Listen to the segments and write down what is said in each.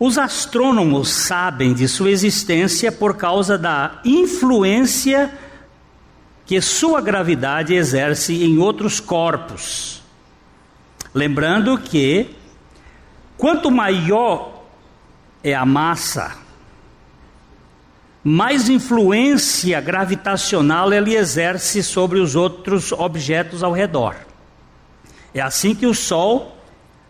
Os astrônomos sabem de sua existência por causa da influência que sua gravidade exerce em outros corpos. Lembrando que quanto maior é a massa, mais influência gravitacional ele exerce sobre os outros objetos ao redor. É assim que o Sol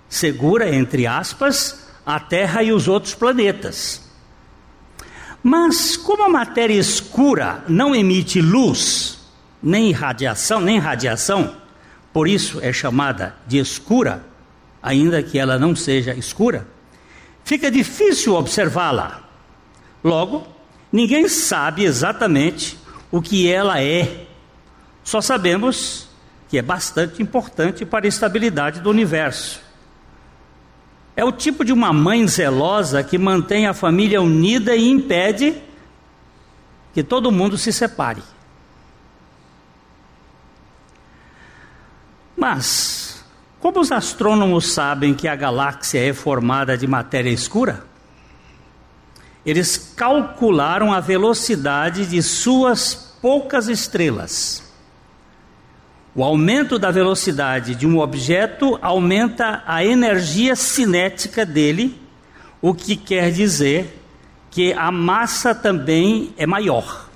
segura, entre aspas, a Terra e os outros planetas. Mas como a matéria escura não emite luz, nem radiação, nem radiação, por isso é chamada de escura, ainda que ela não seja escura, fica difícil observá-la. Logo, ninguém sabe exatamente o que ela é. Só sabemos que é bastante importante para a estabilidade do universo. É o tipo de uma mãe zelosa que mantém a família unida e impede que todo mundo se separe. Mas, como os astrônomos sabem que a galáxia é formada de matéria escura? Eles calcularam a velocidade de suas poucas estrelas. O aumento da velocidade de um objeto aumenta a energia cinética dele, o que quer dizer que a massa também é maior.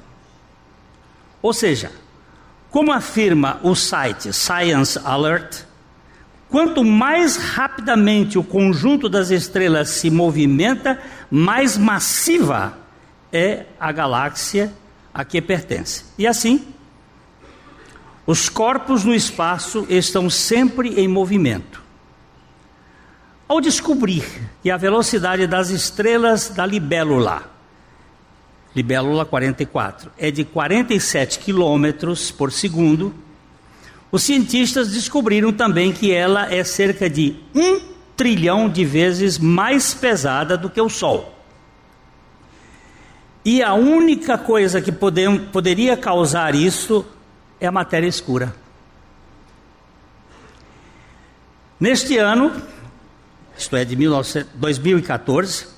Ou seja, como afirma o site Science Alert, quanto mais rapidamente o conjunto das estrelas se movimenta, mais massiva é a galáxia a que pertence. E assim, os corpos no espaço estão sempre em movimento. Ao descobrir que a velocidade das estrelas da libélula, libélula 44, é de 47 quilômetros por segundo, os cientistas descobriram também que ela é cerca de um trilhão de vezes mais pesada do que o Sol. E a única coisa que poderia causar isso é a matéria escura. Neste ano, isto é, de 2014,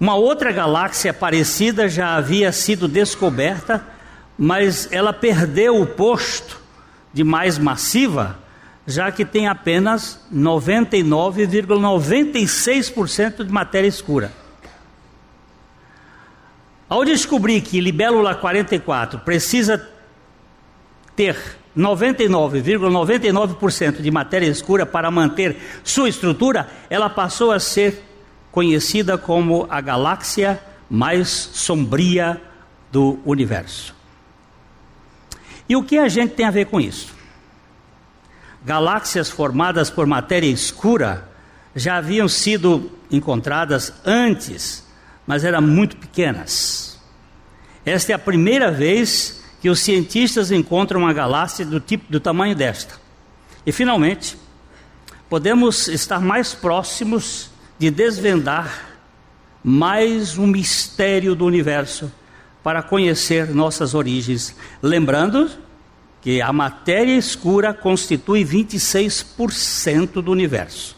uma outra galáxia parecida já havia sido descoberta, mas ela perdeu o posto de mais massiva, já que tem apenas 99,96% de matéria escura. Ao descobrir que Libélula 44 precisa ter 99,99% ,99 de matéria escura para manter sua estrutura, ela passou a ser conhecida como a galáxia mais sombria do universo. E o que a gente tem a ver com isso? Galáxias formadas por matéria escura já haviam sido encontradas antes, mas eram muito pequenas. Esta é a primeira vez que os cientistas encontram uma galáxia do tipo do tamanho desta. E finalmente, podemos estar mais próximos de desvendar mais um mistério do universo para conhecer nossas origens, lembrando que a matéria escura constitui 26% do universo.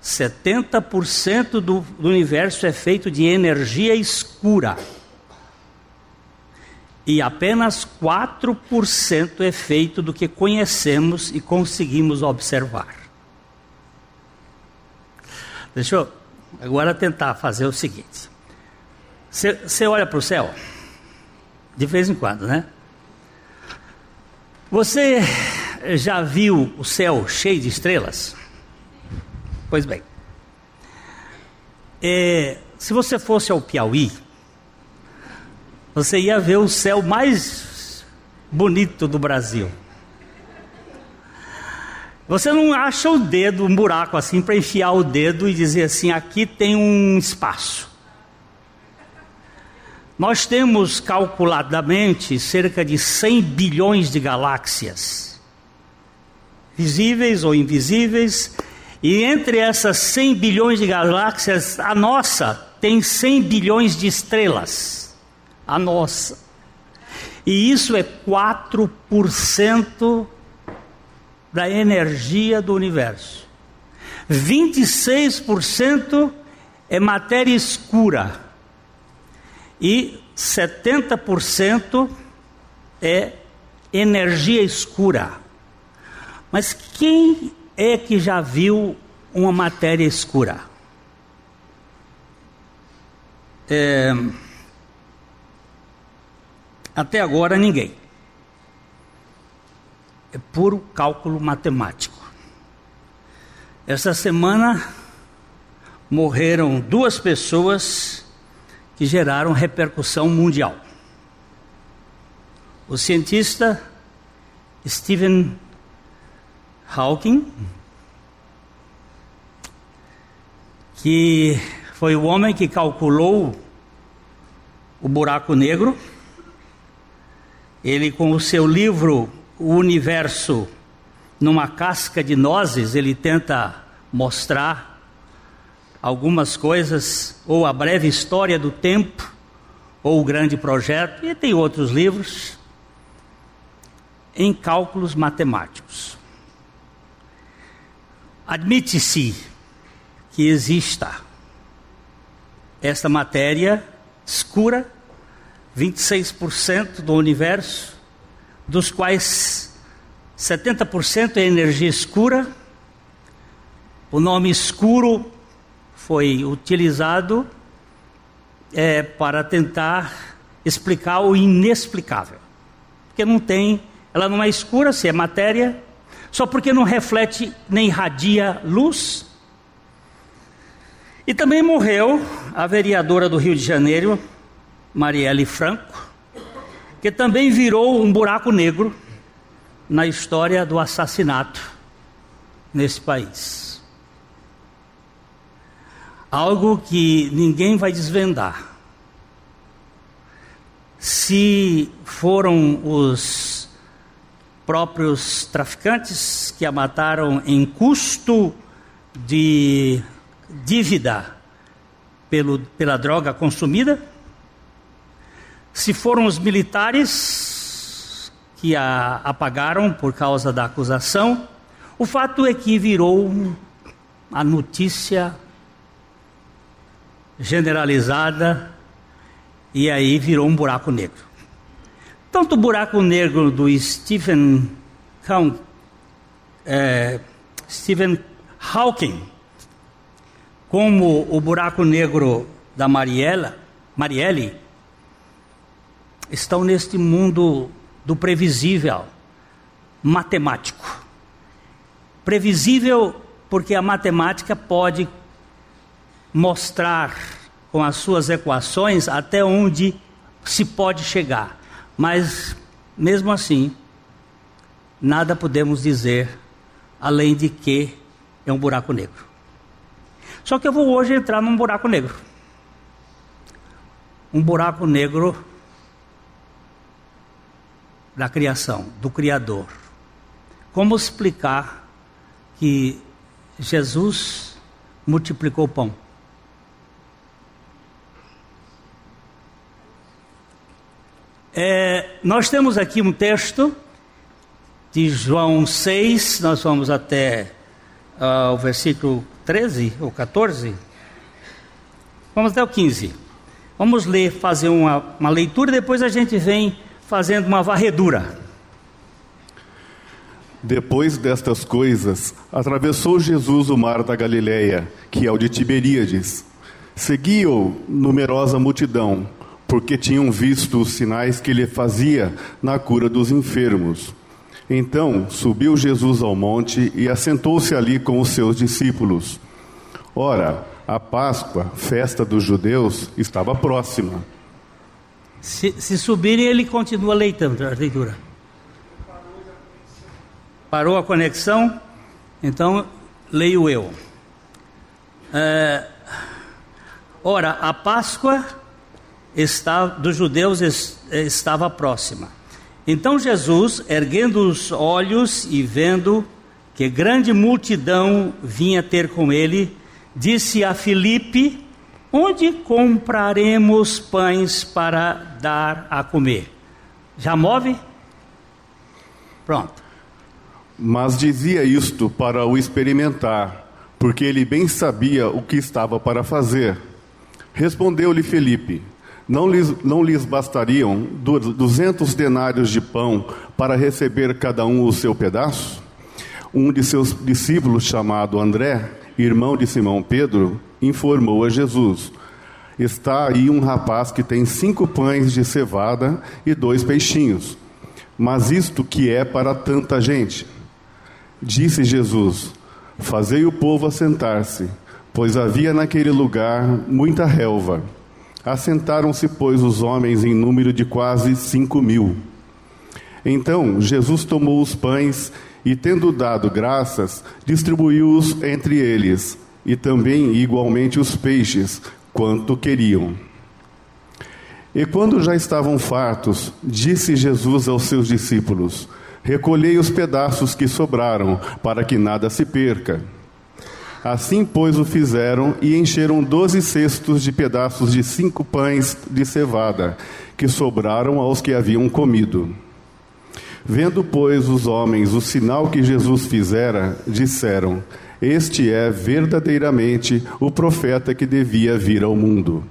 70% do, do universo é feito de energia escura e apenas 4% é feito do que conhecemos e conseguimos observar. Deixa eu agora tentar fazer o seguinte. Você olha para o céu, de vez em quando, né? Você já viu o céu cheio de estrelas? Pois bem, é, se você fosse ao Piauí, você ia ver o céu mais bonito do Brasil. Você não acha o dedo, um buraco assim, para enfiar o dedo e dizer assim: aqui tem um espaço. Nós temos calculadamente cerca de 100 bilhões de galáxias, visíveis ou invisíveis, e entre essas 100 bilhões de galáxias, a nossa tem 100 bilhões de estrelas a nossa. E isso é 4% da energia do universo. 26% é matéria escura e 70% é energia escura. Mas quem é que já viu uma matéria escura? É, até agora ninguém. É puro cálculo matemático. Essa semana morreram duas pessoas que geraram repercussão mundial. O cientista Stephen Hawking, que foi o homem que calculou o buraco negro. Ele, com o seu livro O Universo numa casca de nozes, ele tenta mostrar algumas coisas, ou a breve história do tempo, ou o grande projeto, e tem outros livros em cálculos matemáticos. Admite-se que exista esta matéria escura, 26% do universo, dos quais 70% é energia escura. O nome escuro foi utilizado é, para tentar explicar o inexplicável, porque não tem, ela não é escura, se é matéria, só porque não reflete nem irradia luz, e também morreu a vereadora do Rio de Janeiro, Marielle Franco, que também virou um buraco negro na história do assassinato nesse país. Algo que ninguém vai desvendar. Se foram os próprios traficantes que a mataram em custo de dívida pelo, pela droga consumida, se foram os militares que a apagaram por causa da acusação, o fato é que virou a notícia generalizada e aí virou um buraco negro. Tanto o buraco negro do Stephen, é, Stephen Hawking como o buraco negro da Mariela, Marielle, estão neste mundo do previsível, matemático. Previsível porque a matemática pode mostrar com as suas equações até onde se pode chegar. Mas, mesmo assim, nada podemos dizer além de que é um buraco negro. Só que eu vou hoje entrar num buraco negro. Um buraco negro da criação, do Criador. Como explicar que Jesus multiplicou o pão? É, nós temos aqui um texto de João 6, nós vamos até uh, o versículo 13 ou 14. Vamos até o 15. Vamos ler, fazer uma, uma leitura depois a gente vem fazendo uma varredura. Depois destas coisas, atravessou Jesus o mar da Galileia, que é o de Tiberíades. Seguia-o numerosa multidão, porque tinham visto os sinais que ele fazia na cura dos enfermos. Então subiu Jesus ao monte e assentou-se ali com os seus discípulos. Ora, a Páscoa, festa dos judeus, estava próxima. Se, se subirem, ele continua leitando a leitura. Parou a conexão? Então, leio eu. É, ora, a Páscoa está, dos judeus estava próxima. Então Jesus, erguendo os olhos e vendo que grande multidão vinha ter com ele, disse a Filipe: Onde compraremos pães para dar a comer? Já move? Pronto. Mas dizia isto para o experimentar, porque ele bem sabia o que estava para fazer. Respondeu-lhe Felipe: não lhes, não lhes bastariam duzentos denários de pão para receber cada um o seu pedaço? Um de seus discípulos, chamado André, irmão de Simão Pedro, informou a Jesus: Está aí um rapaz que tem cinco pães de cevada e dois peixinhos. Mas isto que é para tanta gente? Disse Jesus: Fazei o povo assentar-se, pois havia naquele lugar muita relva. Assentaram-se, pois, os homens em número de quase cinco mil. Então Jesus tomou os pães e, tendo dado graças, distribuiu-os entre eles, e também igualmente os peixes, quanto queriam. E quando já estavam fartos, disse Jesus aos seus discípulos: Recolhei os pedaços que sobraram, para que nada se perca. Assim, pois, o fizeram e encheram doze cestos de pedaços de cinco pães de cevada, que sobraram aos que haviam comido. Vendo, pois, os homens o sinal que Jesus fizera, disseram: Este é verdadeiramente o profeta que devia vir ao mundo.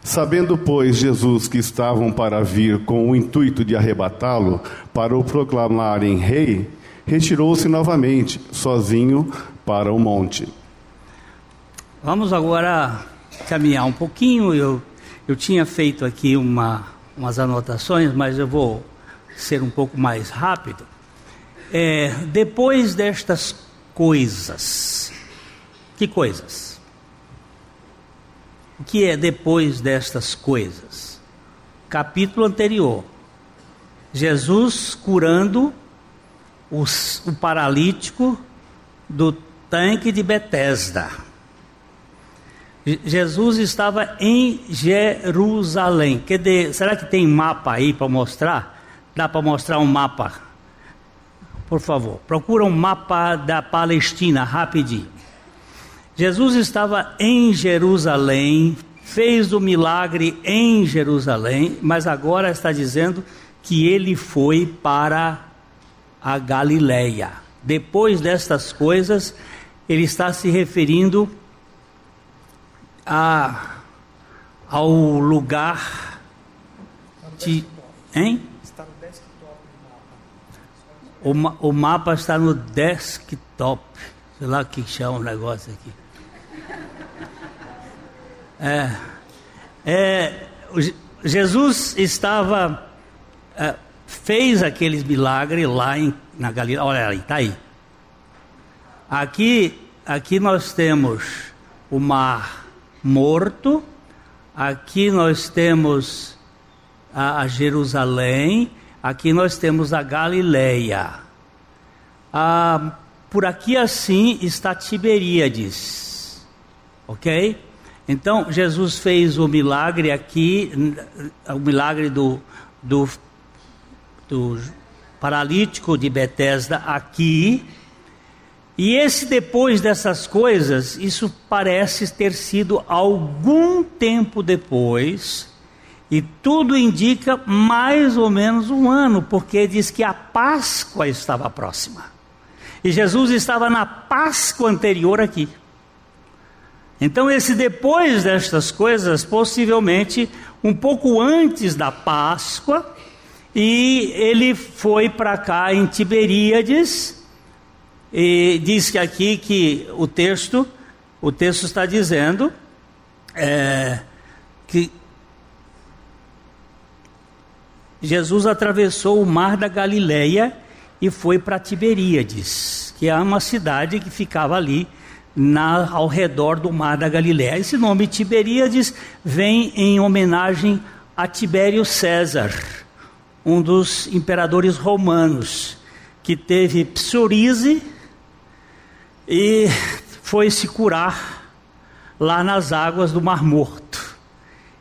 Sabendo, pois, Jesus que estavam para vir com o intuito de arrebatá-lo, para o proclamarem rei, retirou-se novamente, sozinho, para o monte. Vamos agora caminhar um pouquinho. Eu, eu tinha feito aqui uma, umas anotações, mas eu vou ser um pouco mais rápido. É, depois destas coisas, que coisas? O que é depois destas coisas? Capítulo anterior. Jesus curando os, o paralítico do tanque de Betesda. Jesus estava em Jerusalém. Será que tem mapa aí para mostrar? Dá para mostrar um mapa? Por favor, procura um mapa da Palestina rapidinho. Jesus estava em Jerusalém, fez o milagre em Jerusalém, mas agora está dizendo que ele foi para a Galileia. Depois destas coisas, ele está se referindo a, ao lugar de. Hein? O, ma, o mapa está no desktop. Sei lá o que chama o negócio aqui. É, é, Jesus estava. É, fez aqueles milagres lá em, na Galileia. Olha aí, está aí. Aqui, aqui nós temos o mar morto, aqui nós temos a, a Jerusalém, aqui nós temos a Galileia. Ah, por aqui assim está Tiberíades, ok? Então Jesus fez o milagre aqui, o milagre do, do, do paralítico de Betesda aqui, e esse depois dessas coisas, isso parece ter sido algum tempo depois, e tudo indica mais ou menos um ano, porque diz que a Páscoa estava próxima. E Jesus estava na Páscoa anterior aqui. Então, esse depois destas coisas, possivelmente um pouco antes da Páscoa, e ele foi para cá em Tiberíades e diz que aqui que o texto, o texto está dizendo é, que Jesus atravessou o mar da Galileia e foi para Tiberíades, que é uma cidade que ficava ali na, ao redor do mar da Galileia. Esse nome Tiberíades vem em homenagem a Tibério César, um dos imperadores romanos, que teve psoríase e foi se curar lá nas águas do Mar Morto.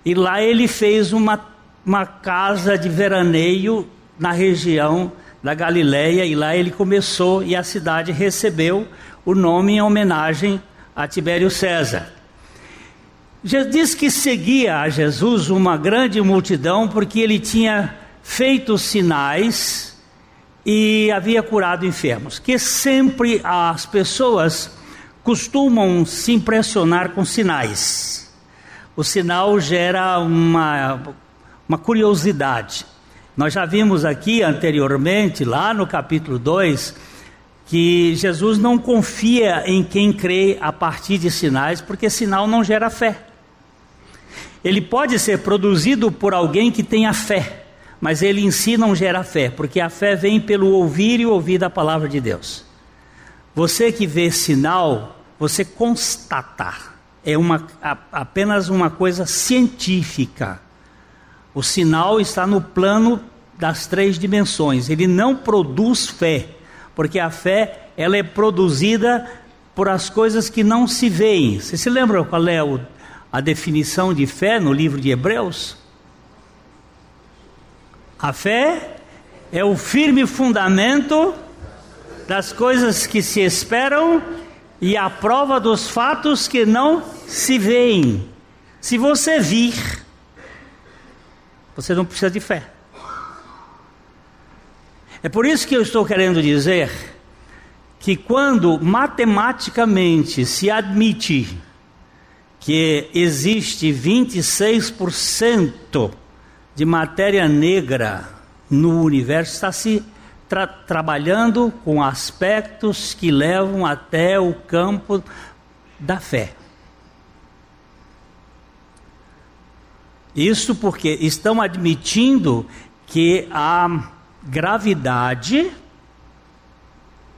E lá ele fez uma, uma casa de veraneio na região da Galileia e lá ele começou e a cidade recebeu o nome em homenagem a Tibério César. Diz que seguia a Jesus uma grande multidão porque ele tinha feito sinais e havia curado enfermos. Que sempre as pessoas, costumam se impressionar com sinais. O sinal gera uma, uma curiosidade. Nós já vimos aqui anteriormente, lá no capítulo 2, que Jesus não confia em quem crê a partir de sinais, porque sinal não gera fé. Ele pode ser produzido por alguém que tenha fé, mas ele em si não gera fé, porque a fé vem pelo ouvir e ouvir da palavra de Deus. Você que vê sinal, você constata, é uma, apenas uma coisa científica. O sinal está no plano das três dimensões. Ele não produz fé, porque a fé ela é produzida por as coisas que não se veem. Você se lembra qual é o, a definição de fé no livro de Hebreus? A fé é o firme fundamento das coisas que se esperam e a prova dos fatos que não se veem. Se você vir, você não precisa de fé. É por isso que eu estou querendo dizer que quando matematicamente se admite que existe 26% de matéria negra no universo, está se tra trabalhando com aspectos que levam até o campo da fé. Isso porque estão admitindo que a gravidade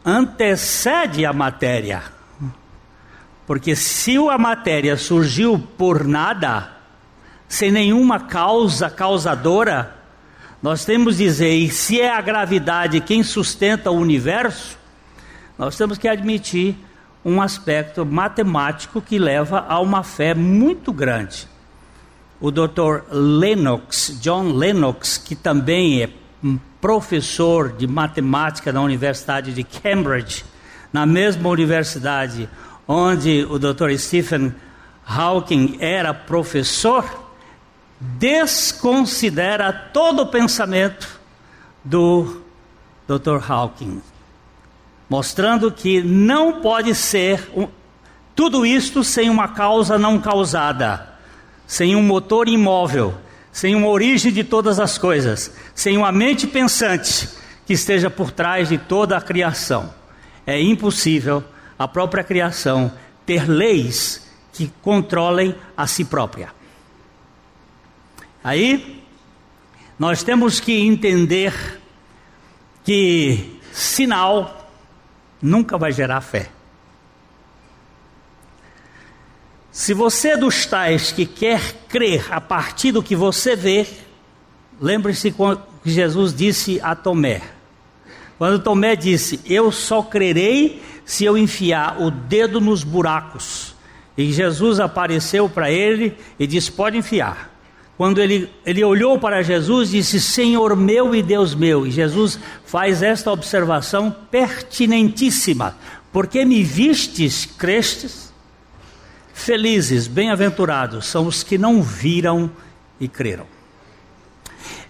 antecede a matéria. Porque se a matéria surgiu por nada, sem nenhuma causa causadora, nós temos que dizer, e se é a gravidade quem sustenta o universo, nós temos que admitir um aspecto matemático que leva a uma fé muito grande. O Dr. Lennox, John Lennox, que também é professor de matemática na Universidade de Cambridge, na mesma universidade onde o Dr. Stephen Hawking era professor, desconsidera todo o pensamento do Dr. Hawking, mostrando que não pode ser um, tudo isto sem uma causa não causada, sem um motor imóvel, sem uma origem de todas as coisas, sem uma mente pensante que esteja por trás de toda a criação. É impossível a própria criação ter leis que controlem a si própria. Aí, nós temos que entender que sinal nunca vai gerar fé. Se você é dos tais que quer crer a partir do que você vê, lembre-se que Jesus disse a Tomé. Quando Tomé disse: Eu só crerei se eu enfiar o dedo nos buracos. E Jesus apareceu para ele e disse: Pode enfiar. Quando ele, ele olhou para Jesus, disse: Senhor meu e Deus meu. E Jesus faz esta observação pertinentíssima: Porque me vistes, crestes? Felizes, bem-aventurados são os que não viram e creram.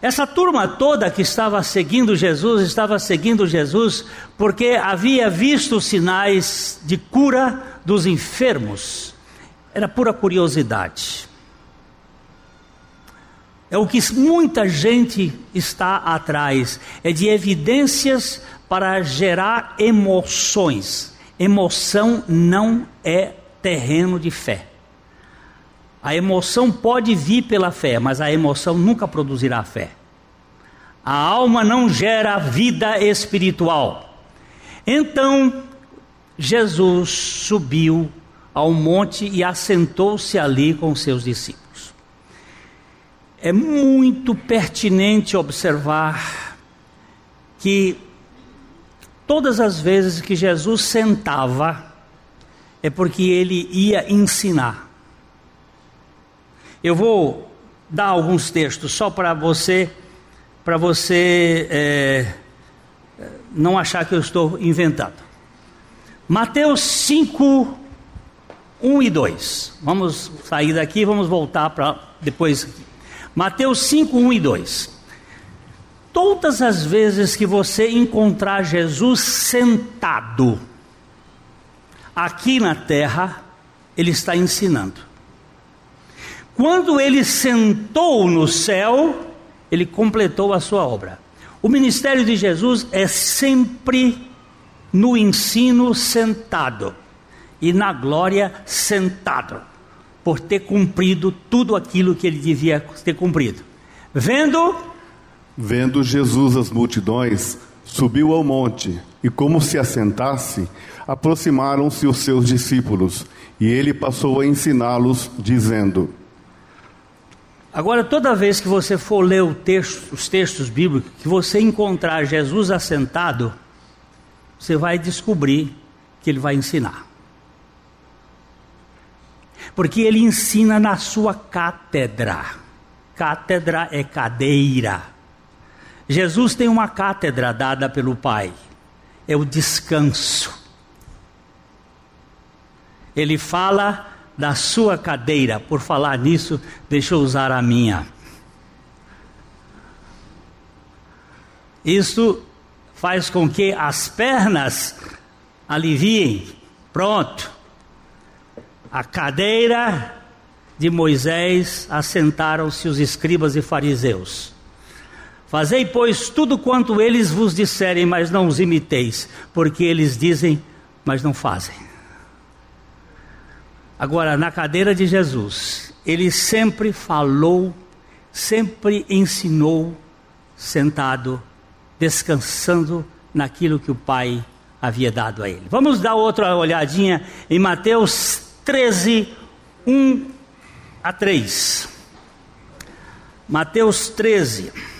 Essa turma toda que estava seguindo Jesus, estava seguindo Jesus porque havia visto sinais de cura dos enfermos. Era pura curiosidade. É o que muita gente está atrás, é de evidências para gerar emoções. Emoção não é terreno de fé. A emoção pode vir pela fé, mas a emoção nunca produzirá fé. A alma não gera vida espiritual. Então, Jesus subiu ao monte e assentou-se ali com seus discípulos. É muito pertinente observar que todas as vezes que Jesus sentava, é porque ele ia ensinar. Eu vou dar alguns textos só para você, para você é, não achar que eu estou inventando. Mateus 5, 1 e 2. Vamos sair daqui e vamos voltar para depois. Mateus 5, 1 e 2. Todas as vezes que você encontrar Jesus sentado, aqui na terra, ele está ensinando. Quando ele sentou no céu, ele completou a sua obra. O ministério de Jesus é sempre no ensino sentado e na glória sentado, por ter cumprido tudo aquilo que ele devia ter cumprido. Vendo Vendo Jesus as multidões, subiu ao monte e, como se assentasse, aproximaram-se os seus discípulos e ele passou a ensiná-los, dizendo: Agora, toda vez que você for ler texto, os textos bíblicos, que você encontrar Jesus assentado, você vai descobrir que ele vai ensinar. Porque ele ensina na sua cátedra. Cátedra é cadeira. Jesus tem uma cátedra dada pelo Pai, é o descanso. Ele fala da sua cadeira, por falar nisso, deixa eu usar a minha. Isso faz com que as pernas aliviem. Pronto. A cadeira de Moisés assentaram-se os escribas e fariseus. Fazei, pois, tudo quanto eles vos disserem, mas não os imiteis, porque eles dizem, mas não fazem. Agora, na cadeira de Jesus, ele sempre falou, sempre ensinou, sentado, descansando naquilo que o Pai havia dado a ele. Vamos dar outra olhadinha em Mateus 13, 1 a 3. Mateus 13.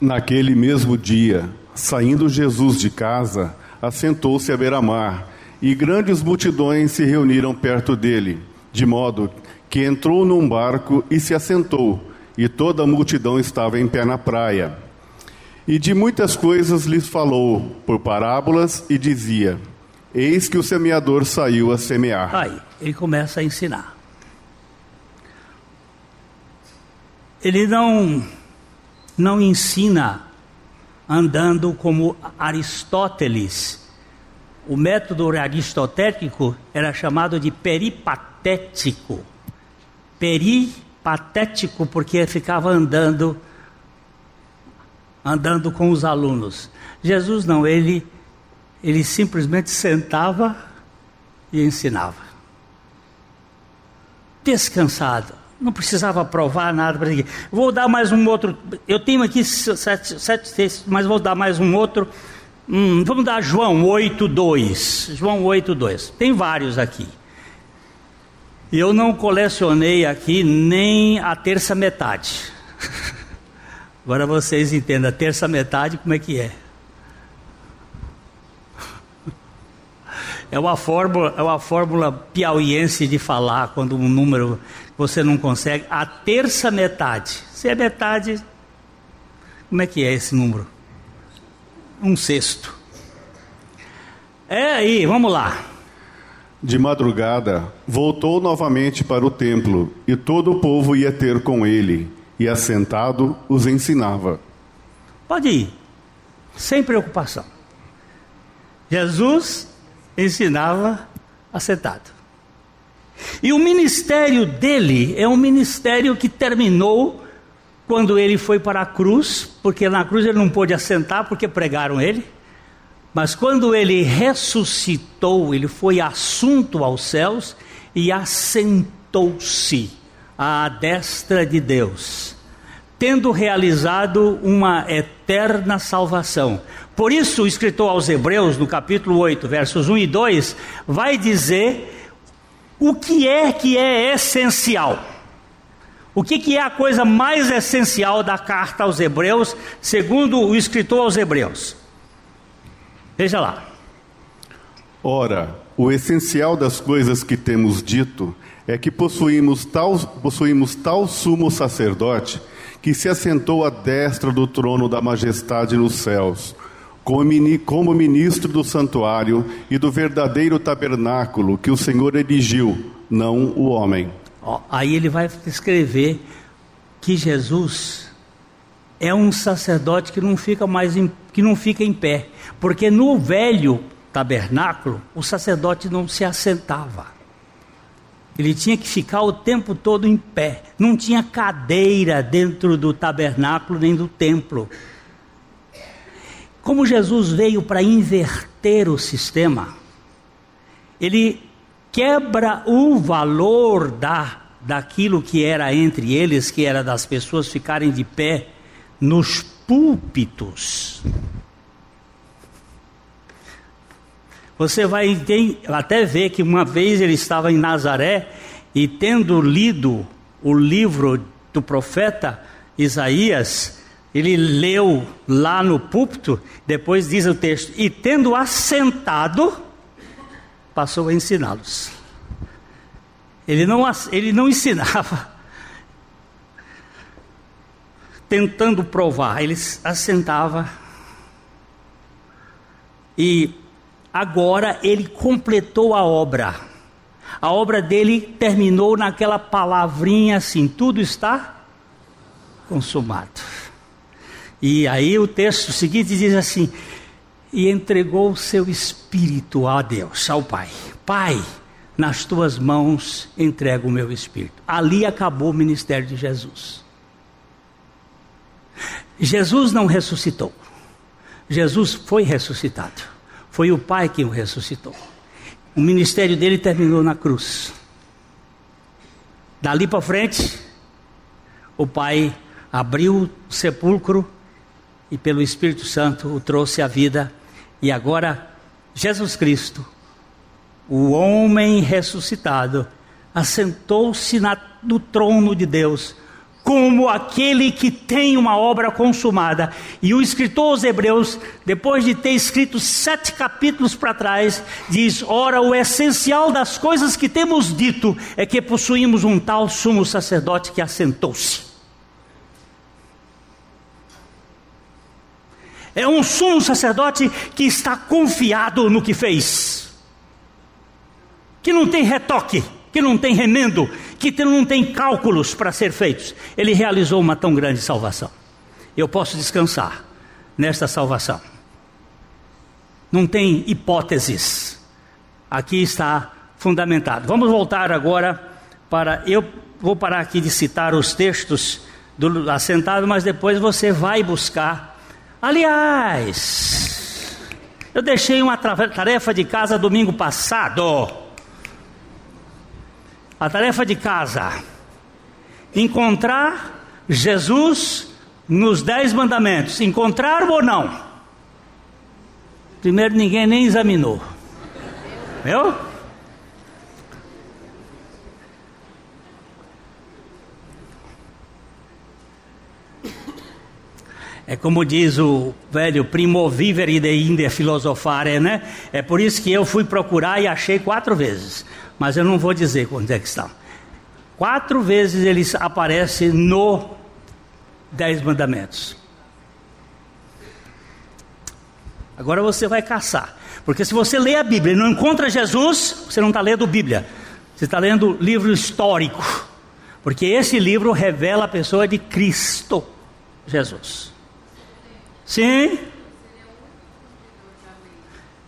Naquele mesmo dia, saindo Jesus de casa, assentou-se à beira-mar, e grandes multidões se reuniram perto dele, de modo que entrou num barco e se assentou, e toda a multidão estava em pé na praia. E de muitas coisas lhes falou por parábolas e dizia: Eis que o semeador saiu a semear. Aí, ele começa a ensinar. Ele não não ensina andando como Aristóteles. O método aristotélico era chamado de peripatético. Peripatético porque ficava andando andando com os alunos. Jesus não, ele ele simplesmente sentava e ensinava. Descansado não precisava provar nada para ninguém. Vou dar mais um outro. Eu tenho aqui sete, sete textos, mas vou dar mais um outro. Hum, vamos dar João 8,2. João 8,2. Tem vários aqui. Eu não colecionei aqui nem a terça metade. Agora vocês entendem a terça metade como é que é. É uma fórmula, é uma fórmula piauiense de falar quando um número você não consegue. A terça metade. Se é metade, como é que é esse número? Um sexto. É aí, vamos lá. De madrugada, voltou novamente para o templo, e todo o povo ia ter com ele, e assentado os ensinava. Pode ir, sem preocupação. Jesus ensinava assentado. E o ministério dele é um ministério que terminou quando ele foi para a cruz, porque na cruz ele não pôde assentar porque pregaram ele. Mas quando ele ressuscitou, ele foi assunto aos céus e assentou-se à destra de Deus, tendo realizado uma eterna salvação. Por isso, o escritor aos Hebreus, no capítulo 8, versos 1 e 2, vai dizer o que é que é essencial. O que, que é a coisa mais essencial da carta aos Hebreus, segundo o escritor aos Hebreus? Veja lá. Ora, o essencial das coisas que temos dito é que possuímos tal, possuímos tal sumo sacerdote que se assentou à destra do trono da majestade nos céus como ministro do santuário e do verdadeiro tabernáculo que o Senhor erigiu, não o homem. Aí ele vai escrever que Jesus é um sacerdote que não fica mais em, que não fica em pé, porque no velho tabernáculo o sacerdote não se assentava. Ele tinha que ficar o tempo todo em pé. Não tinha cadeira dentro do tabernáculo nem do templo. Como Jesus veio para inverter o sistema, ele quebra o valor da, daquilo que era entre eles, que era das pessoas ficarem de pé nos púlpitos. Você vai até ver que uma vez ele estava em Nazaré e, tendo lido o livro do profeta Isaías, ele leu lá no púlpito, depois diz o texto, e tendo assentado, passou a ensiná-los. Ele não, ele não ensinava tentando provar, ele assentava e agora ele completou a obra. A obra dele terminou naquela palavrinha assim: tudo está consumado. E aí o texto seguinte diz assim: e entregou o seu espírito a Deus, ao Pai. Pai, nas tuas mãos entrego o meu espírito. Ali acabou o ministério de Jesus. Jesus não ressuscitou. Jesus foi ressuscitado. Foi o Pai que o ressuscitou. O ministério dele terminou na cruz. Dali para frente, o Pai abriu o sepulcro e, pelo Espírito Santo, o trouxe à vida. E agora, Jesus Cristo, o homem ressuscitado, assentou-se no trono de Deus como aquele que tem uma obra consumada. E o escritor aos Hebreus, depois de ter escrito sete capítulos para trás, diz: Ora, o essencial das coisas que temos dito é que possuímos um tal sumo sacerdote que assentou-se. É um sumo sacerdote que está confiado no que fez, que não tem retoque que não tem remendo, que não tem cálculos para ser feitos. Ele realizou uma tão grande salvação. Eu posso descansar nesta salvação. Não tem hipóteses. Aqui está fundamentado. Vamos voltar agora para. Eu vou parar aqui de citar os textos do assentado, mas depois você vai buscar. Aliás, eu deixei uma tarefa de casa domingo passado. A tarefa de casa: encontrar Jesus nos dez mandamentos. Encontrar ou não? Primeiro, ninguém nem examinou. Viu? É como diz o velho primo vivere de inde filosofare, né? É por isso que eu fui procurar e achei quatro vezes mas eu não vou dizer onde é que estão. Quatro vezes ele aparece no Dez Mandamentos. Agora você vai caçar. Porque se você lê a Bíblia e não encontra Jesus, você não está lendo Bíblia. Você está lendo livro histórico. Porque esse livro revela a pessoa de Cristo Jesus. Sim.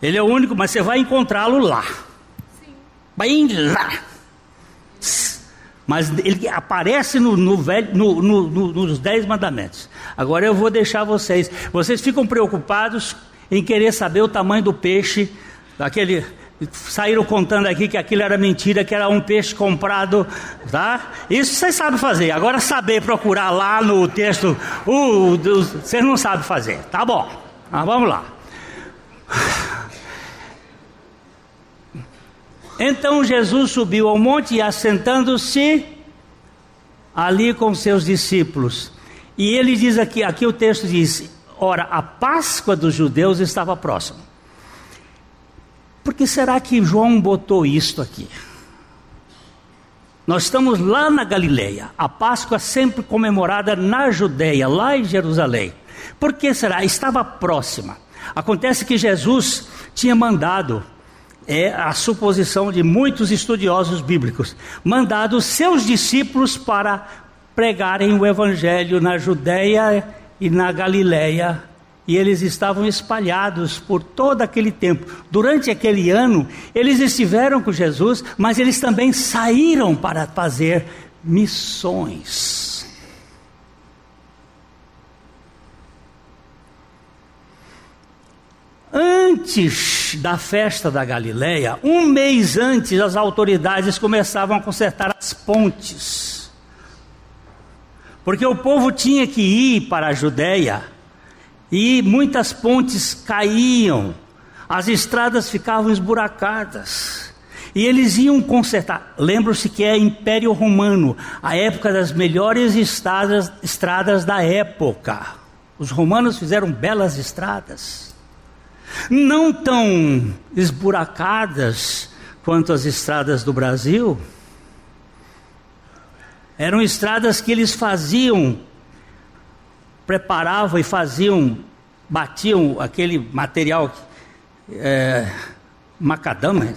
Ele é o único, mas você vai encontrá-lo lá bem lá. Mas ele aparece no, no velho, no, no, nos dez mandamentos. Agora eu vou deixar vocês. Vocês ficam preocupados em querer saber o tamanho do peixe, aquele saíram contando aqui que aquilo era mentira, que era um peixe comprado, tá? Isso vocês sabem fazer. Agora saber procurar lá no texto, vocês não sabem fazer. Tá bom. Mas vamos lá. Então Jesus subiu ao monte e assentando-se ali com seus discípulos. E ele diz aqui, aqui o texto diz: Ora, a Páscoa dos judeus estava próxima. Por que será que João botou isto aqui? Nós estamos lá na Galileia, a Páscoa sempre comemorada na Judéia, lá em Jerusalém. Por que será? Estava próxima. Acontece que Jesus tinha mandado é a suposição de muitos estudiosos bíblicos, mandado seus discípulos para pregarem o evangelho na Judéia e na Galiléia e eles estavam espalhados por todo aquele tempo. Durante aquele ano, eles estiveram com Jesus, mas eles também saíram para fazer missões. Antes da festa da Galileia, um mês antes, as autoridades começavam a consertar as pontes. Porque o povo tinha que ir para a Judéia e muitas pontes caíam, as estradas ficavam esburacadas. E eles iam consertar. Lembram-se que é Império Romano, a época das melhores estradas, estradas da época. Os romanos fizeram belas estradas, não tão esburacadas quanto as estradas do Brasil. Eram estradas que eles faziam preparavam e faziam, batiam aquele material é, macadama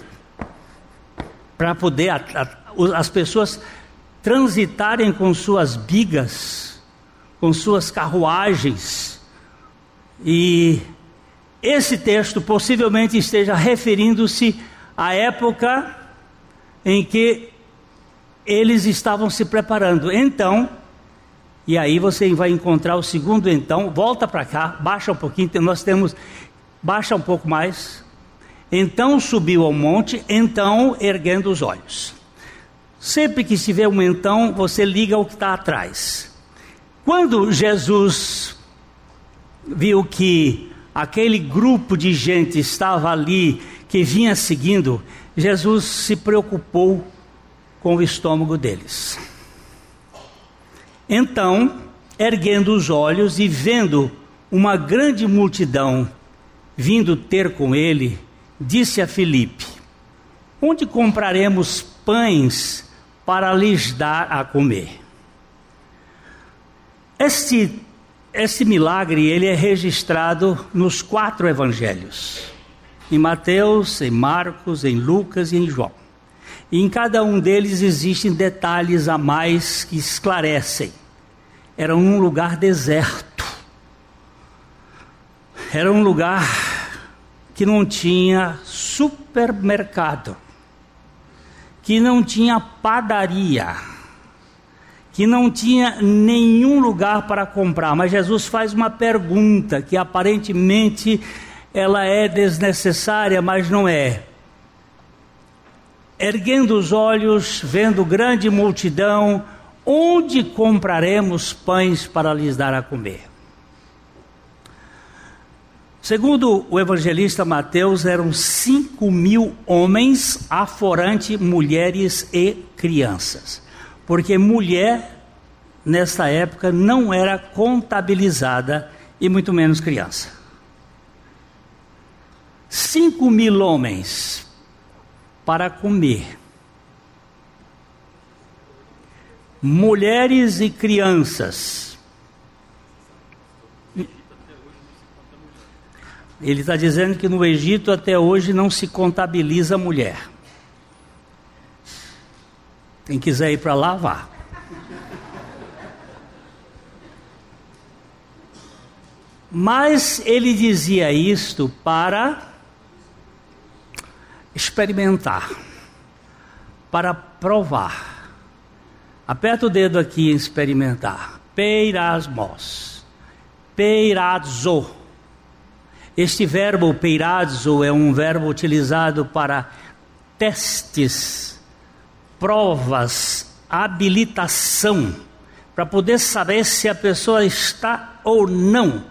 para poder a, a, as pessoas transitarem com suas bigas, com suas carruagens. E esse texto possivelmente esteja referindo-se à época em que eles estavam se preparando. Então, e aí você vai encontrar o segundo então, volta para cá, baixa um pouquinho, nós temos, baixa um pouco mais. Então subiu ao monte, então erguendo os olhos. Sempre que se vê um então, você liga o que está atrás. Quando Jesus viu que aquele grupo de gente estava ali, que vinha seguindo, Jesus se preocupou com o estômago deles. Então, erguendo os olhos e vendo uma grande multidão vindo ter com ele, disse a Filipe: Onde compraremos pães para lhes dar a comer? Este, este milagre ele é registrado nos quatro evangelhos: em Mateus, em Marcos, em Lucas e em João. E em cada um deles existem detalhes a mais que esclarecem. Era um lugar deserto. Era um lugar que não tinha supermercado, que não tinha padaria, que não tinha nenhum lugar para comprar. Mas Jesus faz uma pergunta que aparentemente ela é desnecessária, mas não é erguendo os olhos, vendo grande multidão, onde compraremos pães para lhes dar a comer? Segundo o evangelista Mateus, eram cinco mil homens, aforante mulheres e crianças. Porque mulher, nessa época, não era contabilizada e muito menos criança. Cinco mil homens para comer. Mulheres e crianças. Ele está dizendo que no Egito até hoje não se contabiliza mulher. Quem quiser ir para lá, vá. Mas ele dizia isto para experimentar, para provar. Aperta o dedo aqui em experimentar. Peirasmos. Peirazo. Este verbo peirazo é um verbo utilizado para testes, provas, habilitação, para poder saber se a pessoa está ou não.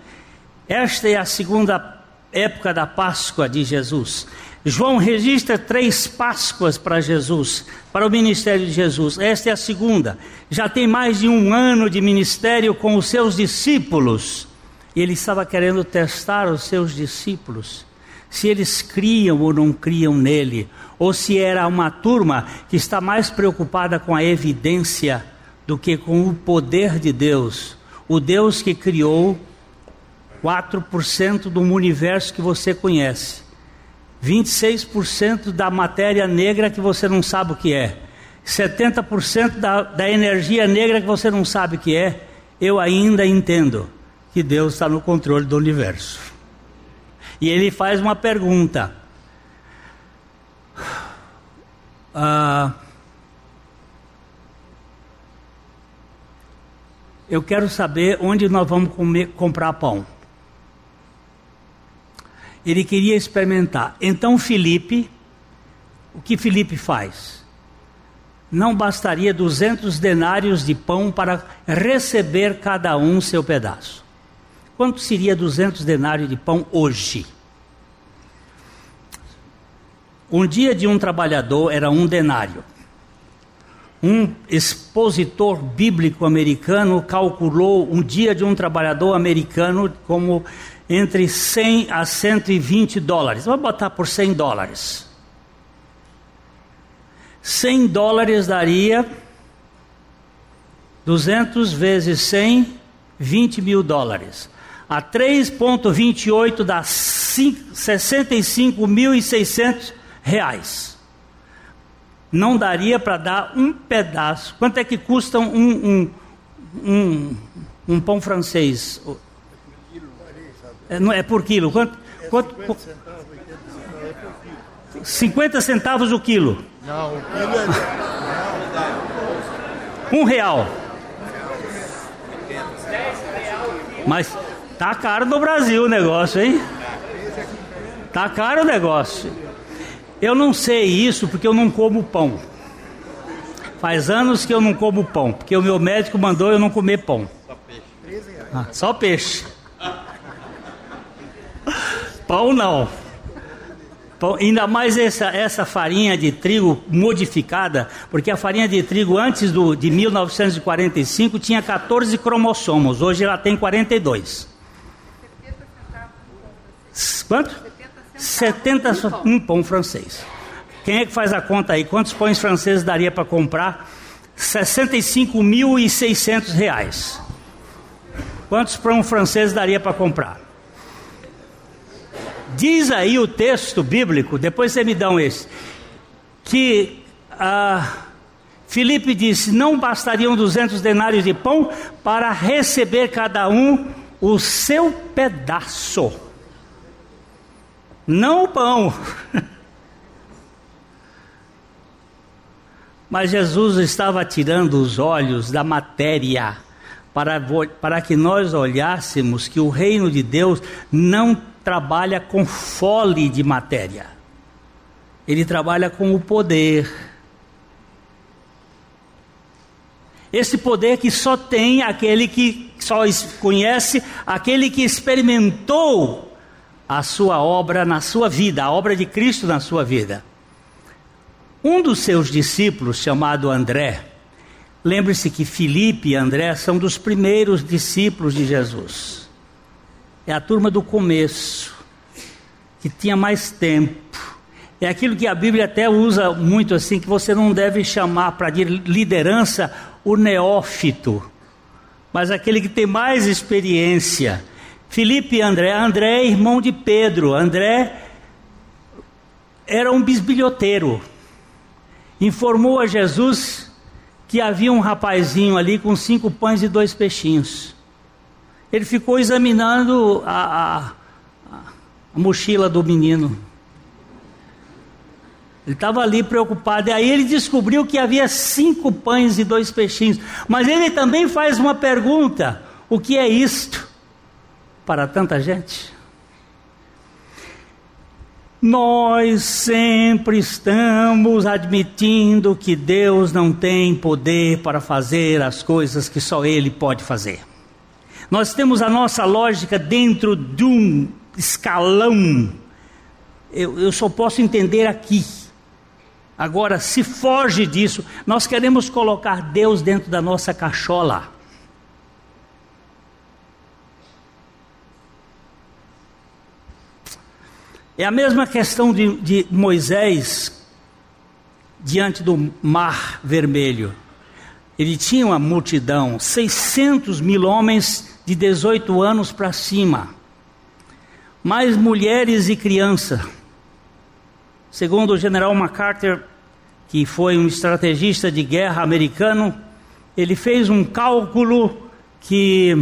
Esta é a segunda época da Páscoa de Jesus. João registra três Páscoas para Jesus, para o ministério de Jesus. Esta é a segunda. Já tem mais de um ano de ministério com os seus discípulos. E ele estava querendo testar os seus discípulos, se eles criam ou não criam nele, ou se era uma turma que está mais preocupada com a evidência do que com o poder de Deus. O Deus que criou 4% do universo que você conhece 26% da matéria negra que você não sabe o que é, 70% da, da energia negra que você não sabe o que é, eu ainda entendo que Deus está no controle do universo. E ele faz uma pergunta. Ah, eu quero saber onde nós vamos comer, comprar pão. Ele queria experimentar. Então Felipe, o que Felipe faz? Não bastaria 200 denários de pão para receber cada um seu pedaço. Quanto seria 200 denários de pão hoje? Um dia de um trabalhador era um denário. Um expositor bíblico americano calculou um dia de um trabalhador americano como entre 100 a 120 dólares. Vamos botar por 100 dólares. 100 dólares daria 200 vezes 100, 20 mil dólares. A 3,28 dá 65.600 reais. Não daria para dar um pedaço. Quanto é que custa um, um, um, um pão francês? É, não é por quilo. Quanto? quanto 50 centavos o quilo. Não, o quilo é. Um real. Mas tá caro no Brasil o negócio, hein? Tá caro o negócio. Eu não sei isso porque eu não como pão. Faz anos que eu não como pão, porque o meu médico mandou eu não comer pão. Só peixe. Ah, só peixe. Pão não. Pão, ainda mais essa, essa farinha de trigo modificada, porque a farinha de trigo antes do, de 1945 tinha 14 cromossomos, hoje ela tem 42. Quanto? 70 um pão francês. Quem é que faz a conta aí? Quantos pães franceses daria para comprar? 65.600 reais. Quantos pães franceses daria para comprar? Diz aí o texto bíblico, depois você me dá um esse, que ah, Filipe disse: Não bastariam 200 denários de pão para receber cada um o seu pedaço não o pão. Mas Jesus estava tirando os olhos da matéria para, para que nós olhássemos que o reino de Deus não trabalha com fole de matéria, ele trabalha com o poder. Esse poder que só tem aquele que só conhece, aquele que experimentou a sua obra na sua vida, a obra de Cristo na sua vida. Um dos seus discípulos, chamado André, lembre-se que Filipe e André são dos primeiros discípulos de Jesus. É a turma do começo, que tinha mais tempo. É aquilo que a Bíblia até usa muito assim, que você não deve chamar para liderança o neófito, mas aquele que tem mais experiência Filipe e André. André é irmão de Pedro. André era um bisbilhoteiro. Informou a Jesus que havia um rapazinho ali com cinco pães e dois peixinhos. Ele ficou examinando a, a, a mochila do menino. Ele estava ali preocupado, e aí ele descobriu que havia cinco pães e dois peixinhos. Mas ele também faz uma pergunta: o que é isto? para tanta gente? Nós sempre estamos admitindo que Deus não tem poder para fazer as coisas que só Ele pode fazer. Nós temos a nossa lógica dentro de um escalão. Eu, eu só posso entender aqui. Agora, se foge disso, nós queremos colocar Deus dentro da nossa cachola. É a mesma questão de, de Moisés diante do mar vermelho. Ele tinha uma multidão, 600 mil homens de 18 anos para cima, mais mulheres e crianças. Segundo o general MacArthur, que foi um estrategista de guerra americano, ele fez um cálculo que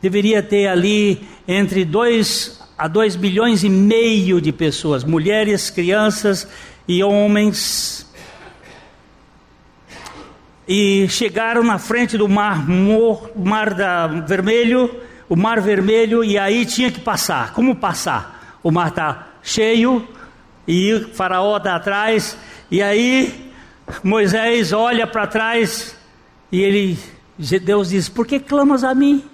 deveria ter ali entre 2 a 2 bilhões e meio de pessoas, mulheres, crianças e homens. E chegaram na frente do mar, mar da, vermelho, o mar vermelho, e aí tinha que passar. Como passar? O mar está cheio e o faraó está atrás, e aí Moisés olha para trás e ele, Deus diz: Por que clamas a mim?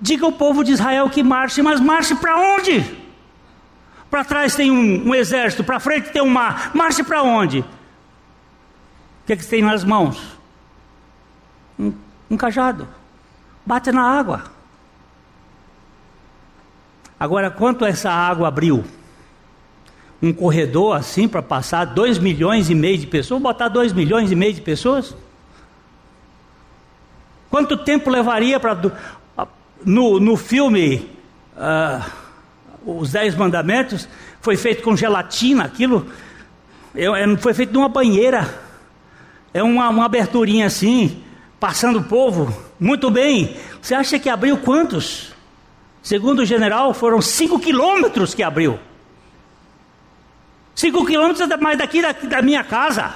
Diga ao povo de Israel que marche, mas marche para onde? Para trás tem um, um exército, para frente tem um mar, marche para onde? Que, é que tem nas mãos? Um, um cajado, bate na água. Agora, quanto essa água abriu? Um corredor assim para passar dois milhões e meio de pessoas? Vou botar dois milhões e meio de pessoas? Quanto tempo levaria para no, no filme uh, Os Dez Mandamentos, foi feito com gelatina, aquilo é, é, foi feito numa banheira, é uma, uma aberturinha assim, passando o povo, muito bem, você acha que abriu quantos? Segundo o general, foram cinco quilômetros que abriu. Cinco quilômetros mais daqui da, da minha casa.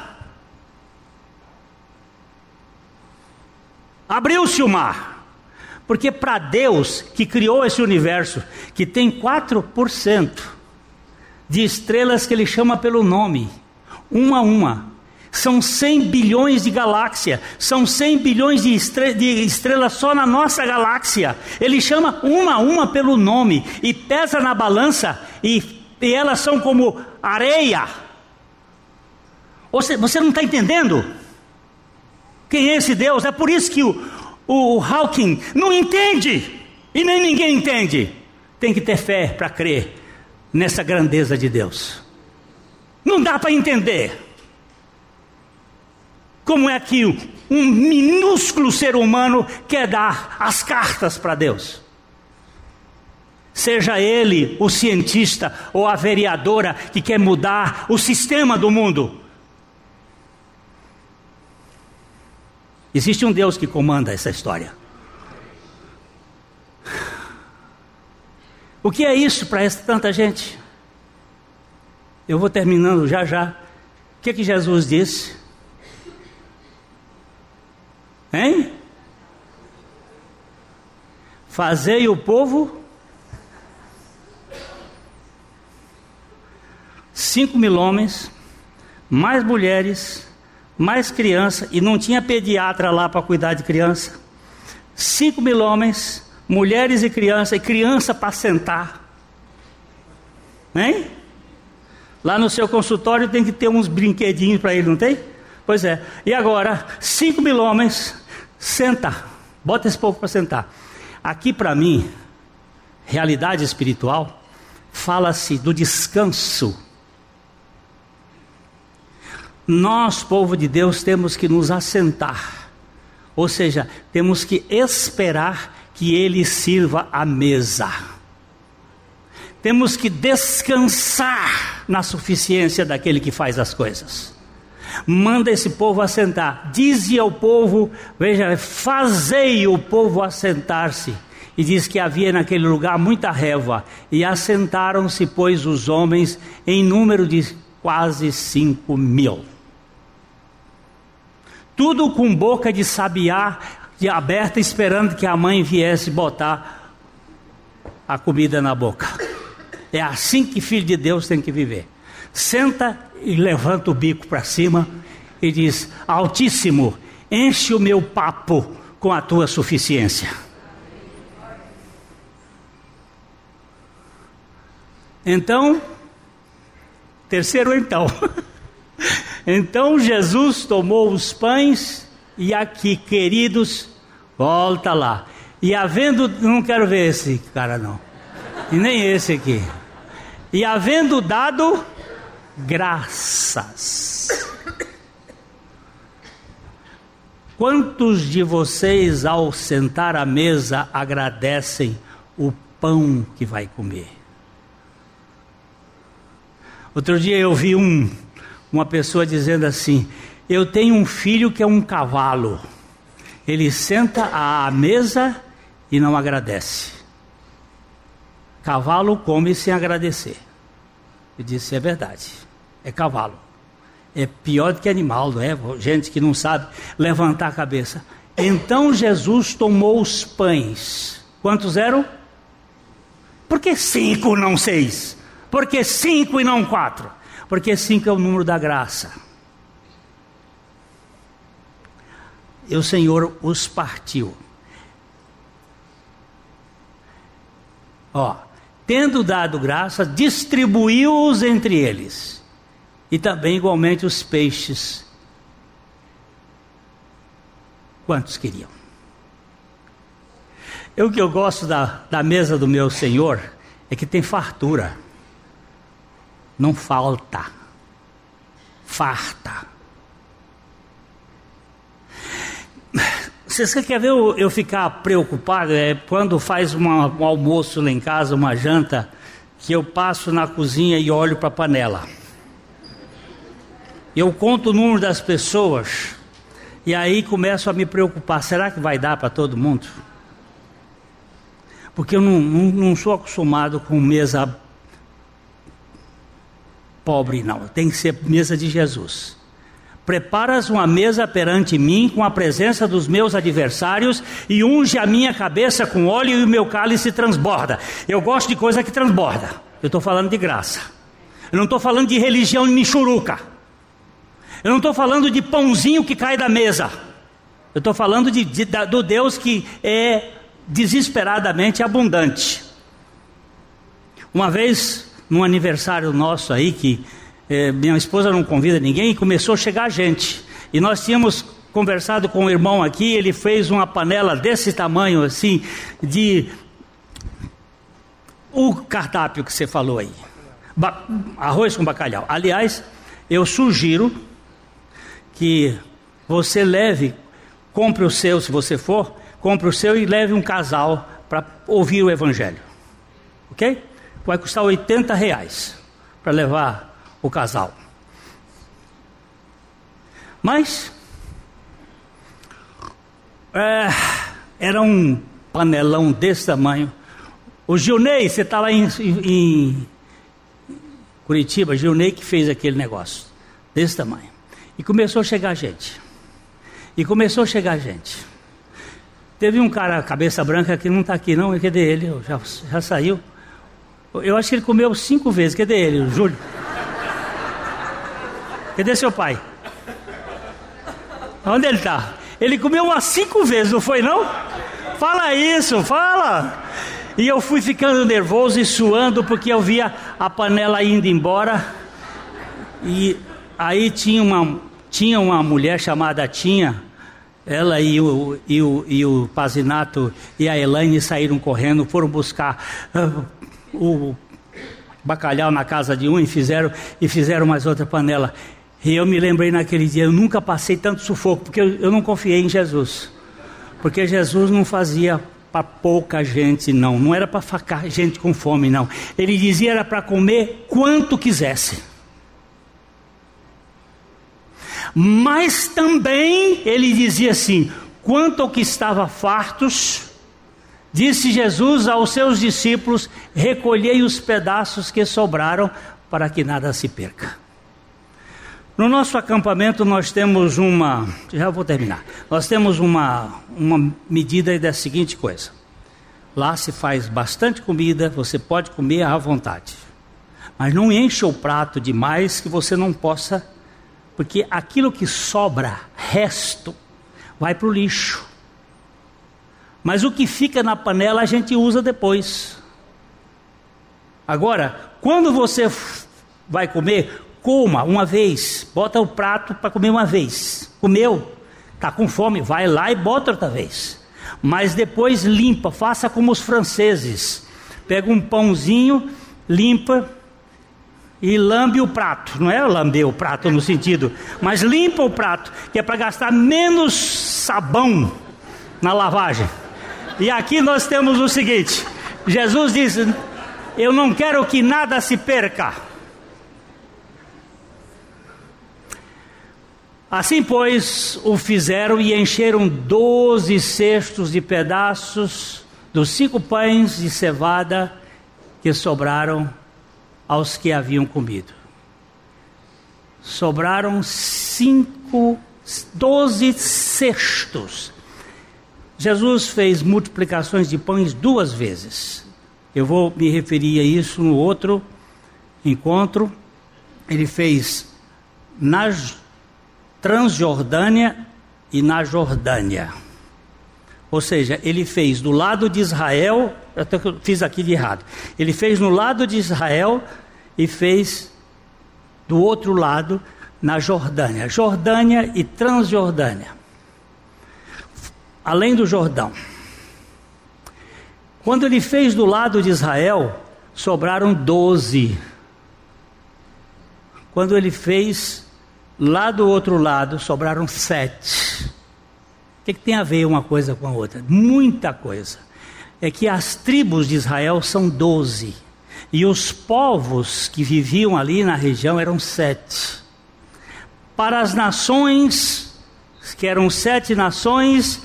Abriu-se o mar. Porque para Deus, que criou esse universo, que tem 4% de estrelas que ele chama pelo nome, uma a uma, são 100 bilhões de galáxias, são 100 bilhões de, estre de, estrelas só na nossa galáxia. Ele chama uma a uma pelo nome e pesa na balança e, e elas são como areia. Você, você não está entendendo? Quem é esse Deus? É por isso que o, o Hawking não entende, e nem ninguém entende. Tem que ter fé para crer nessa grandeza de Deus. Não dá para entender. Como é que um minúsculo ser humano quer dar as cartas para Deus? Seja ele o cientista ou a vereadora que quer mudar o sistema do mundo. Existe um Deus que comanda essa história. O que é isso para tanta gente? Eu vou terminando já já. O que é que Jesus disse? Hein? Fazei o povo cinco mil homens, mais mulheres, mais criança, e não tinha pediatra lá para cuidar de criança. Cinco mil homens, mulheres e criança, e criança para sentar. Hein? Lá no seu consultório tem que ter uns brinquedinhos para ele, não tem? Pois é. E agora, cinco mil homens, senta. Bota esse povo para sentar. Aqui para mim, realidade espiritual, fala-se do descanso nós, povo de Deus, temos que nos assentar, ou seja, temos que esperar que Ele sirva a mesa. Temos que descansar na suficiência daquele que faz as coisas. Manda esse povo assentar. Dize ao povo, veja, fazei o povo assentar-se. E diz que havia naquele lugar muita révoa. E assentaram-se, pois, os homens em número de quase cinco mil. Tudo com boca de sabiá de aberta, esperando que a mãe viesse botar a comida na boca. É assim que filho de Deus tem que viver. Senta e levanta o bico para cima e diz: Altíssimo, enche o meu papo com a tua suficiência. Então, terceiro então. Então Jesus tomou os pães e aqui, queridos, volta lá. E havendo, não quero ver esse cara não, e nem esse aqui. E havendo dado graças. Quantos de vocês, ao sentar à mesa, agradecem o pão que vai comer? Outro dia eu vi um, uma pessoa dizendo assim: Eu tenho um filho que é um cavalo. Ele senta à mesa e não agradece. Cavalo come sem agradecer. Eu disse: é verdade, é cavalo. É pior do que animal, não é? Gente que não sabe levantar a cabeça. Então Jesus tomou os pães. Quantos eram? Por que cinco, não seis? Por que cinco e não quatro? Porque cinco é o número da graça. E o Senhor os partiu. Ó, tendo dado graça, distribuiu-os entre eles. E também igualmente os peixes. Quantos queriam? Eu, que eu gosto da, da mesa do meu Senhor é que tem fartura. Não falta. Farta. Você quer ver eu, eu ficar preocupado? É quando faz uma, um almoço lá em casa, uma janta, que eu passo na cozinha e olho para a panela. Eu conto o número das pessoas e aí começo a me preocupar: será que vai dar para todo mundo? Porque eu não, não, não sou acostumado com mesa pobre, não. Tem que ser mesa de Jesus. Preparas uma mesa perante mim com a presença dos meus adversários e unge a minha cabeça com óleo e o meu cálice transborda. Eu gosto de coisa que transborda. Eu estou falando de graça. Eu não estou falando de religião michuruca. Eu não estou falando de pãozinho que cai da mesa. Eu estou falando de, de, do Deus que é desesperadamente abundante. Uma vez, num aniversário nosso aí, que é, minha esposa não convida ninguém e começou a chegar gente. E nós tínhamos conversado com o irmão aqui, ele fez uma panela desse tamanho assim, de o cardápio que você falou aí. Ba arroz com bacalhau. Aliás, eu sugiro que você leve, compre o seu se você for, compre o seu e leve um casal para ouvir o evangelho. Ok? Vai custar 80 reais para levar o casal. Mas é, era um panelão desse tamanho. O Gilney, você está lá em, em Curitiba, Gilney que fez aquele negócio, desse tamanho. E começou a chegar gente. E começou a chegar gente. Teve um cara, cabeça branca, que não está aqui não, cadê ele? Já, já saiu. Eu acho que ele comeu cinco vezes, cadê ele, o Júlio? Cadê seu pai? Onde ele está? Ele comeu umas cinco vezes, não foi não? Fala isso, fala. E eu fui ficando nervoso e suando porque eu via a panela indo embora. E aí tinha uma, tinha uma mulher chamada Tinha. Ela e o, e, o, e o Pazinato e a Elaine saíram correndo, foram buscar uh, o bacalhau na casa de um e fizeram, e fizeram mais outra panela. E eu me lembrei naquele dia, eu nunca passei tanto sufoco, porque eu, eu não confiei em Jesus. Porque Jesus não fazia para pouca gente, não. Não era para ficar gente com fome, não. Ele dizia era para comer quanto quisesse. Mas também ele dizia assim: quanto ao que estava fartos, disse Jesus aos seus discípulos: recolhei os pedaços que sobraram, para que nada se perca. No nosso acampamento nós temos uma, já vou terminar. Nós temos uma uma medida da seguinte coisa. Lá se faz bastante comida, você pode comer à vontade. Mas não encha o prato demais que você não possa, porque aquilo que sobra, resto, vai para o lixo. Mas o que fica na panela a gente usa depois. Agora, quando você vai comer, Coma uma vez, bota o prato para comer uma vez. Comeu, está com fome, vai lá e bota outra vez. Mas depois limpa, faça como os franceses. Pega um pãozinho, limpa e lambe o prato. Não é lamber o prato no sentido, mas limpa o prato, que é para gastar menos sabão na lavagem. E aqui nós temos o seguinte: Jesus diz: Eu não quero que nada se perca Assim, pois, o fizeram e encheram doze cestos de pedaços dos cinco pães de cevada que sobraram aos que haviam comido. Sobraram cinco, doze cestos. Jesus fez multiplicações de pães duas vezes. Eu vou me referir a isso no outro encontro. Ele fez na Transjordânia e na Jordânia. Ou seja, ele fez do lado de Israel, até que eu fiz aqui de errado. Ele fez no lado de Israel e fez do outro lado na Jordânia. Jordânia e Transjordânia. Além do Jordão. Quando ele fez do lado de Israel, sobraram doze. Quando ele fez lá do outro lado, sobraram sete. O que, que tem a ver uma coisa com a outra? Muita coisa. É que as tribos de Israel são doze. E os povos que viviam ali na região eram sete. Para as nações, que eram sete nações,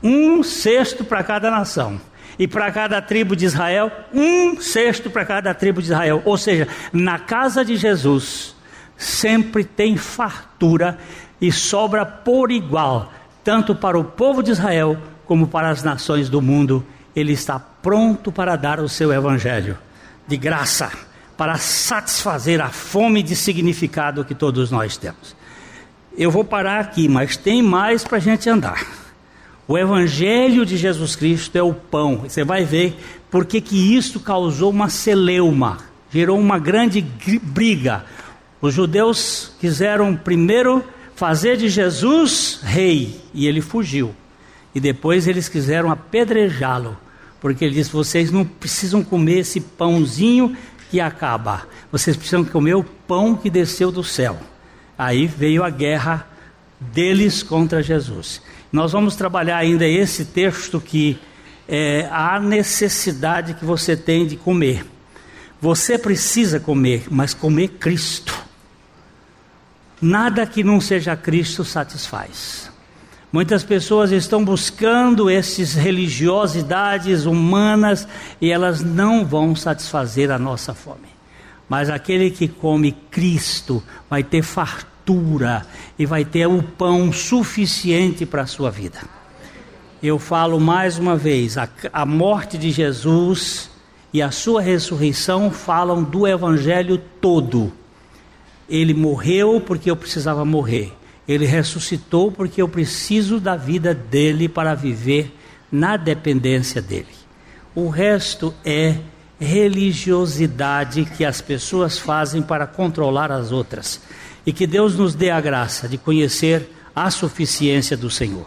um sexto para cada nação. E para cada tribo de Israel, um sexto para cada tribo de Israel. Ou seja, na casa de Jesus, sempre tem fartura e sobra por igual tanto para o povo de Israel como para as nações do mundo. Ele está pronto para dar o seu evangelho de graça, para satisfazer a fome de significado que todos nós temos. Eu vou parar aqui, mas tem mais para a gente andar. O Evangelho de Jesus Cristo é o pão. Você vai ver porque que isso causou uma celeuma, gerou uma grande briga. Os judeus quiseram primeiro fazer de Jesus rei, e ele fugiu. E depois eles quiseram apedrejá-lo, porque ele disse: vocês não precisam comer esse pãozinho que acaba, vocês precisam comer o pão que desceu do céu. Aí veio a guerra deles contra Jesus. Nós vamos trabalhar ainda esse texto que é a necessidade que você tem de comer. Você precisa comer, mas comer Cristo. Nada que não seja Cristo satisfaz. Muitas pessoas estão buscando essas religiosidades humanas e elas não vão satisfazer a nossa fome. Mas aquele que come Cristo vai ter fartura e vai ter o pão suficiente para a sua vida. Eu falo mais uma vez: a, a morte de Jesus e a sua ressurreição falam do Evangelho todo ele morreu porque eu precisava morrer. Ele ressuscitou porque eu preciso da vida dele para viver na dependência dele. O resto é religiosidade que as pessoas fazem para controlar as outras. E que Deus nos dê a graça de conhecer a suficiência do Senhor.